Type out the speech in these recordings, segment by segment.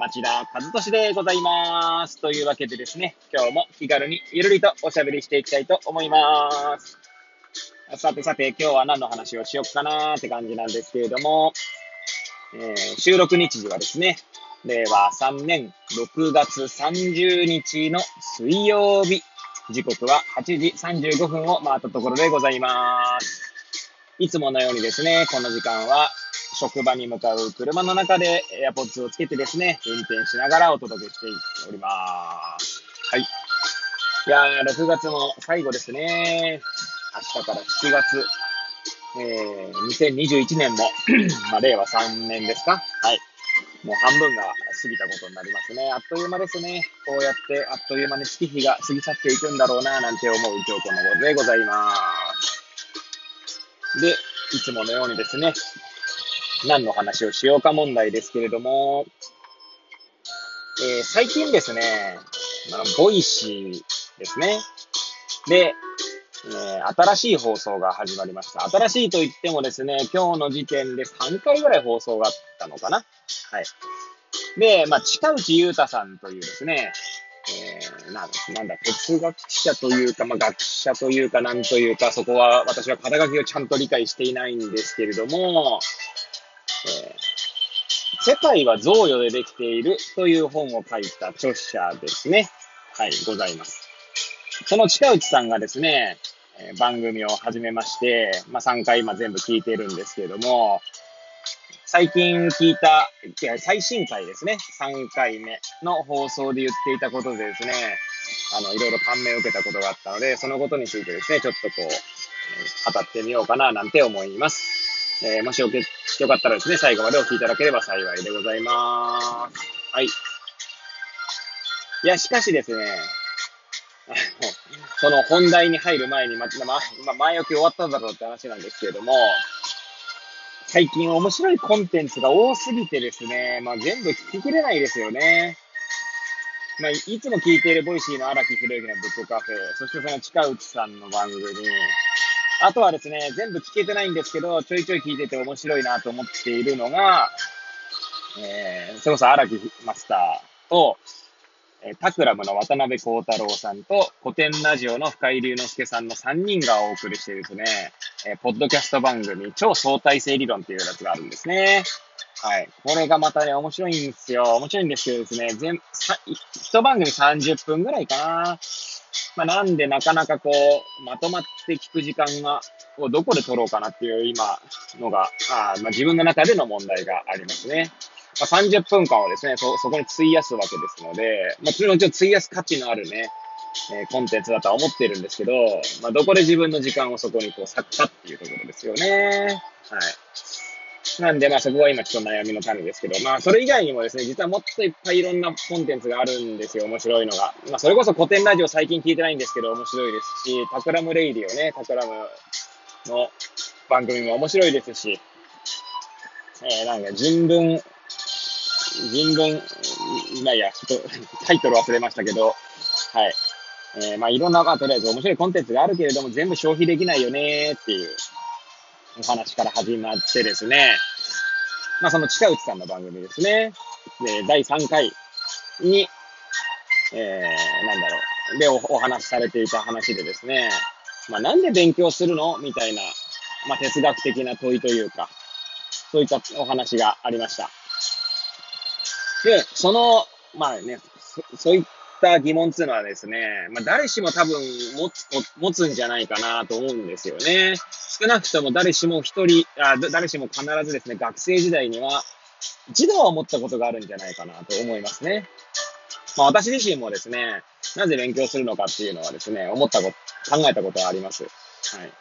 町田和俊でございます。というわけでですね、今日も気軽にゆるりとおしゃべりしていきたいと思います。さてさて、今日は何の話をしよっかなーって感じなんですけれども、えー収録日時はですね、令和3年6月30日の水曜日、時刻は8時35分を回ったところでございます。いつものようにですね、この時間は職場に向かう車の中で AirPods をつけてですね、運転しながらお届けしております。はい。いやー、6月も最後ですね。明日から7月、えー、2021年も、まあ、令和3年ですかはい。もう半分が過ぎたことになりますね。あっという間ですね。こうやってあっという間に月日が過ぎ去っていくんだろうな、なんて思う今日この頃でございます。で、いつものようにですね、何の話をしようか問題ですけれども、えー最近ですね、まあ Voicy ですね。で、えー新しい放送が始まりました。新しいと言ってもですね、今日の時点で3回ぐらい放送があったのかな。はい。で、まあ、近内悠太さんというですね、えーなんなんだ、哲学者というか、まあ、学者というか、なんというか、そこは私は肩書きをちゃんと理解していないんですけれども、えー世界は贈与でできているという本を書いた著者ですね。はい、ございます。その近内さんがですね、えー番組を始めまして、まあ、3回今全部聞いてるんですけれども、最近聞いた、いや最新回ですね、3回目の放送で言っていたことでですね、あの、いろいろ感銘を受けたことがあったので、そのことについてですね、ちょっとこう、語ってみようかななんて思います。えーもしよけよかったらですね、最後までお聞きいただければ幸いでございます。はい。いや、しかしですね、あの、その本題に入る前に、ま、ま、ま前置き終わったんだろうって話なんですけれども、最近面白いコンテンツが多すぎてですね、まあ、全部聞ききれないですよね。まあ、いつも聞いている Voicy の荒木博行のブックカフェ、そしてその近内さんの番組、あとはですね、全部聞けてないんですけど、ちょいちょい聞いてて面白いなと思っているのが、えー、それこそ荒木マスターと、えー Takram の渡邉康太郎さんと、コテンラジオの深井龍之介さんの3人がお送りしているですね、えーポッドキャスト番組、超相対性理論っていうやつがあるんですね。はい。これがまたね、面白いんですよ。面白いんですけどですね、全、一番組30分ぐらいかな。まあ、なんでなかなかこう、まとまって聞く時間が、をどこで取ろうかなっていう今のが、あまあ、自分の中での問題がありますね。まあ、30分間をですね、そ、そこに費やすわけですので、まあ、もちろんちょっと費やす価値のあるね、えーコンテンツだとは思ってるんですけど、まあ、どこで自分の時間をそこにこう割くかっていうところですよね。はい。なんで、まあそこは今ちょっと悩みの種ですけど、まあそれ以外にもですね、実はもっといっぱいいろんなコンテンツがあるんですよ、面白いのが。まあそれこそコテンラジオ最近聞いてないんですけど面白いですし、 Takram Radio ね、 Takram の番組も面白いですし、えー、なんか人文、人文、まあいや、ちょっとタイトル忘れましたけど、はい。えー、まあいろんな、とりあえず面白いコンテンツがあるけれども、全部消費できないよねっていうお話から始まってですね、まあその近内さんの番組ですね。で、第3回に、えー、なんだろう。で、おお話しされていた話でですね、まあなんで勉強するの？みたいな、まあ哲学的な問いというか、そういったお話がありました。で、その、まあね、そそういった疑問っていうのはですね、まあ誰しも多分持つ、持つんじゃないかなと思うんですよね。少なくとも誰しも一人、あ誰しも必ずですね、学生時代には一度は思ったことがあるんじゃないかなと思いますね。まあ私自身もですね、なぜ勉強するのかっていうのはですね、思ったこと、考えたことはあります。はい。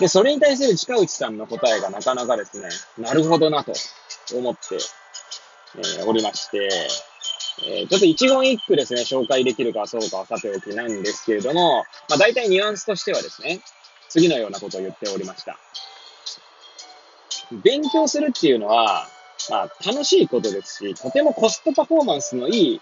で、それに対する近内さんの答えがなかなかですね、なるほどなと思って、えーおりまして、えー、ちょっと一言一句ですね、紹介できるかそうかはさておきなんですけれども、まあ大体ニュアンスとしてはですね、次のようなことを言っておりました。勉強するっていうのは、まあ楽しいことですし、とてもコストパフォーマンスのいい、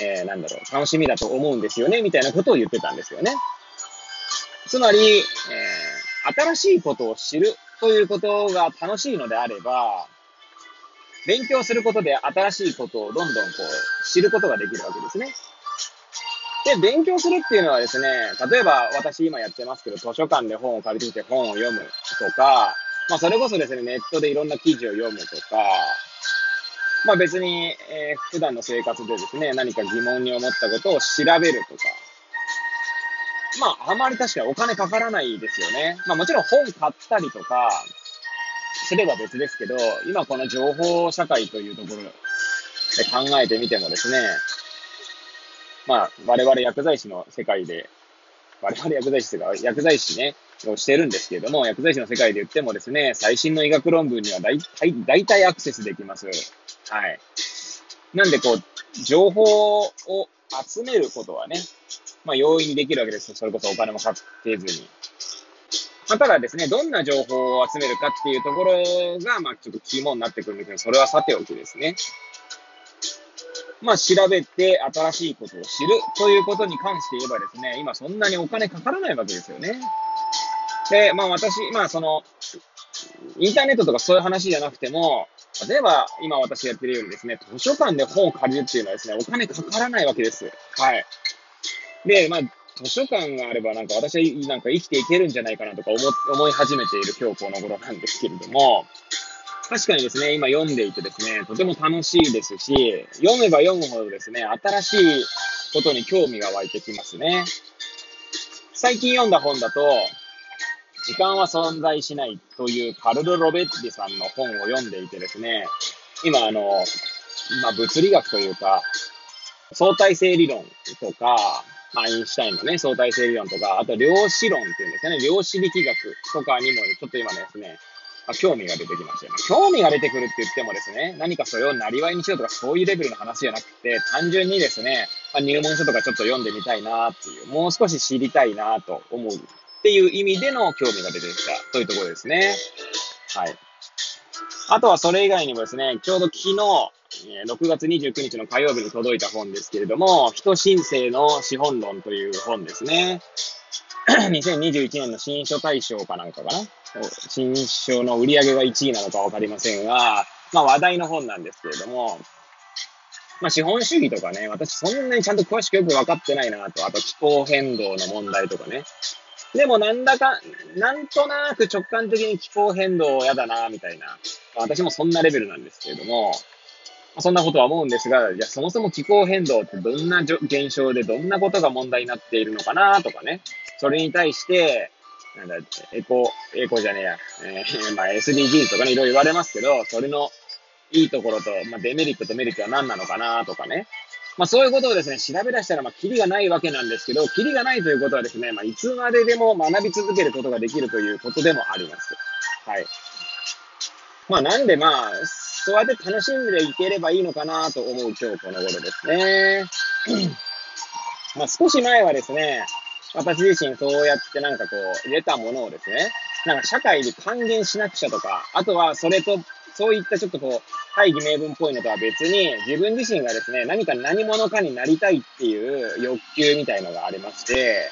えー、なんだろう、楽しみだと思うんですよね、みたいなことを言ってたんですよね。つまり、えー、新しいことを知るということが楽しいのであれば、勉強することで新しいことをどんどんこう知ることができるわけですね。で、勉強するっていうのはですね、例えば私今やってますけど、図書館で本を借りてきて本を読むとか、まあそれこそですね、ネットでいろんな記事を読むとか、まあ別に、えー、普段の生活でですね、何か疑問に思ったことを調べるとか、まああまり確かにお金かからないですよね。まあもちろん本買ったりとか、すれば別ですけど、今この情報社会というところで考えてみてもですね、まあ、我々薬剤師の世界で、我々薬剤師というか、薬剤師ね、をしてるんですけれども、薬剤師の世界で言ってもですね、最新の医学論文には大体、大体アクセスできます。はい。なんでこう、情報を集めることはね、まあ容易にできるわけです。それこそお金もかけずに。まあ、ただですね、どんな情報を集めるかっていうところが、まあ、ちょっと肝になってくるんですけど、それはさておきですね。まあ、調べて新しいことを知るということに関して言えばですね、今そんなにお金かからないわけですよね。で、まあ私、まあその、インターネットとかそういう話じゃなくても、例えば今私やってるようにですね、図書館で本を借りるっていうのはですね、お金かからないわけです。はい。で、まあ、図書館があればなんか私はなんか生きていけるんじゃないかなとか思思い始めている今日この頃なんですけれども、確かにですね、今読んでいてですね、とても楽しいですし、読めば読むほどですね、新しいことに興味が湧いてきますね。最近読んだ本だと、時間は存在しないというカルロ・ロベッティさんの本を読んでいてですね、今あの、まあ、物理学というか、相対性理論とか、アインシュタインのね、相対性理論とか、あと量子論っていうんですかね、量子力学とかにもちょっと今ですね、まあ、興味が出てきましたよ、興味が出てくるって言ってもですね、何かそれをなりわいにしようとかそういうレベルの話じゃなくて、単純にですね、まあ、入門書とかちょっと読んでみたいなっていう、もう少し知りたいなと思うっていう意味での興味が出てきたというところですね。はい。あとはそれ以外にもですね、ちょうど昨日、6月29日の火曜日に届いた本ですけれども、人申請の資本論という本ですね。2021年の新書大賞かなんかかな？新書の売り上げが1位なのかわかりませんが、まあ話題の本なんですけれども、まあ資本主義とかね、私そんなにちゃんと詳しくよくわかってないなと、あと気候変動の問題とかね。でもなんだか、なんとなく直感的に気候変動嫌だな、みたいな。まあ、私もそんなレベルなんですけれども、そんなことは思うんですが、じゃあそもそも気候変動ってどんな現象でどんなことが問題になっているのかなとかね。それに対して、なんだ、エコ、エコじゃねえや、えー、まあ SDGs とかね、いろいろ言われますけど、それのいいところと、まあデメリットとメリットは何なのかなとかね。まあそういうことをですね、調べ出したら、まあ、キリがないわけなんですけど、キリがないということはですね、まあいつまででも学び続けることができるということでもあります。はい。まあなんでまあ、そうやって楽しんでいければいいのかなと思う今日この頃ですね。まあ少し前はですね、私自身そうやってなんかこう、得たものをですね、なんか社会に還元しなくちゃとか、あとはそれと、そういったちょっとこう、大義名分っぽいのとは別に、自分自身がですね、何か何者かになりたいっていう欲求みたいのがありまして、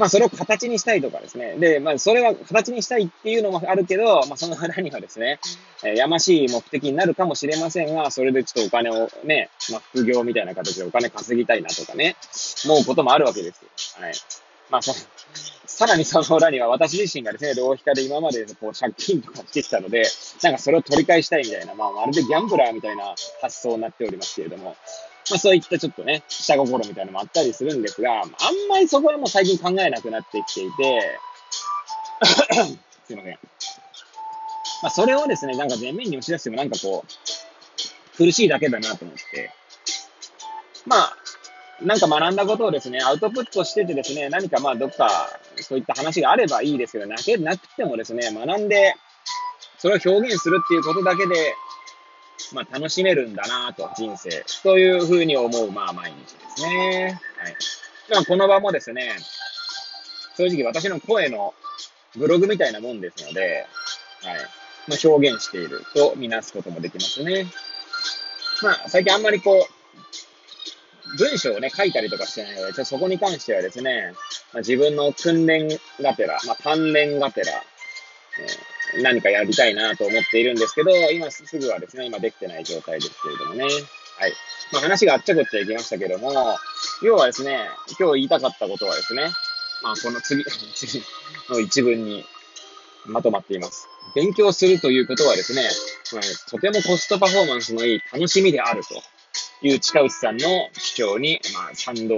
まあ、それを形にしたいとかですね。で、まあ、それは形にしたいっていうのもあるけど、まあ、その裏にはですね、えー、やましい目的になるかもしれませんが、それでちょっとお金をね、まあ、副業みたいな形でお金稼ぎたいなとかね、思うこともあるわけです。はい。まあ、そ、さらにその裏には私自身がですね、浪費家で今までこう借金とかしてきたので、なんかそれを取り返したいみたいな、まあ、まるでギャンブラーみたいな発想になっておりますけれども、まあそういったちょっとね、下心みたいなのもあったりするんですが、あんまりそこはもう最近考えなくなってきていて、すいません。まあそれをですね、なんか前面に押し出してもなんかこう、苦しいだけだなと思って、まあ、なんか学んだことをですね、アウトプットしててですね、何かまあどっかそういった話があればいいですけど、なけなくてもですね、学んで、それを表現するっていうことだけで、まあ、楽しめるんだなと、人生。というふうに思う、まあ、毎日ですね。はい。まあ、この場もですね、正直私の声のブログみたいなもんですので、はい。まあ、表現しているとみなすこともできますね。まあ、最近あんまりこう、文章をね、書いたりとかしてないので、ちょそこに関してはですね、まあ、自分の訓練がてら、まあ、鍛錬がてら、えー、何かやりたいなと思っているんですけど、今すぐはですね、今できてない状態ですけれどもね。はい。まあ、話があっちゃこっちゃいきましたけども、要はですね、今日言いたかったことはですね、まあ、この次、次 の一文にまとまっています。勉強するということはですね、ま、とてもコストパフォーマンスのいい楽しみであるという近内さんの主張に、まあ、賛同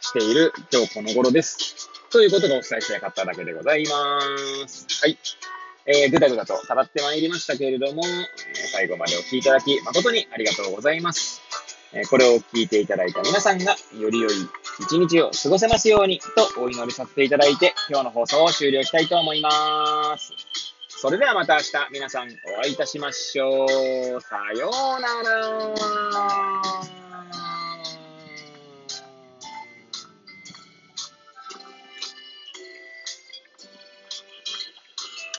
している今日この頃です。ということがお伝えしたかっただけでございます。はい。えー、ぐだぐだと語ってまいりましたけれども、え最後までお聴きいただき誠にありがとうございます。えこれを聞いていただいた皆さんがより良い一日を過ごせますようにとお祈りさせていただいて今日の放送を終了したいと思います。それではまた明日皆さんお会いいたしましょう。さようなら。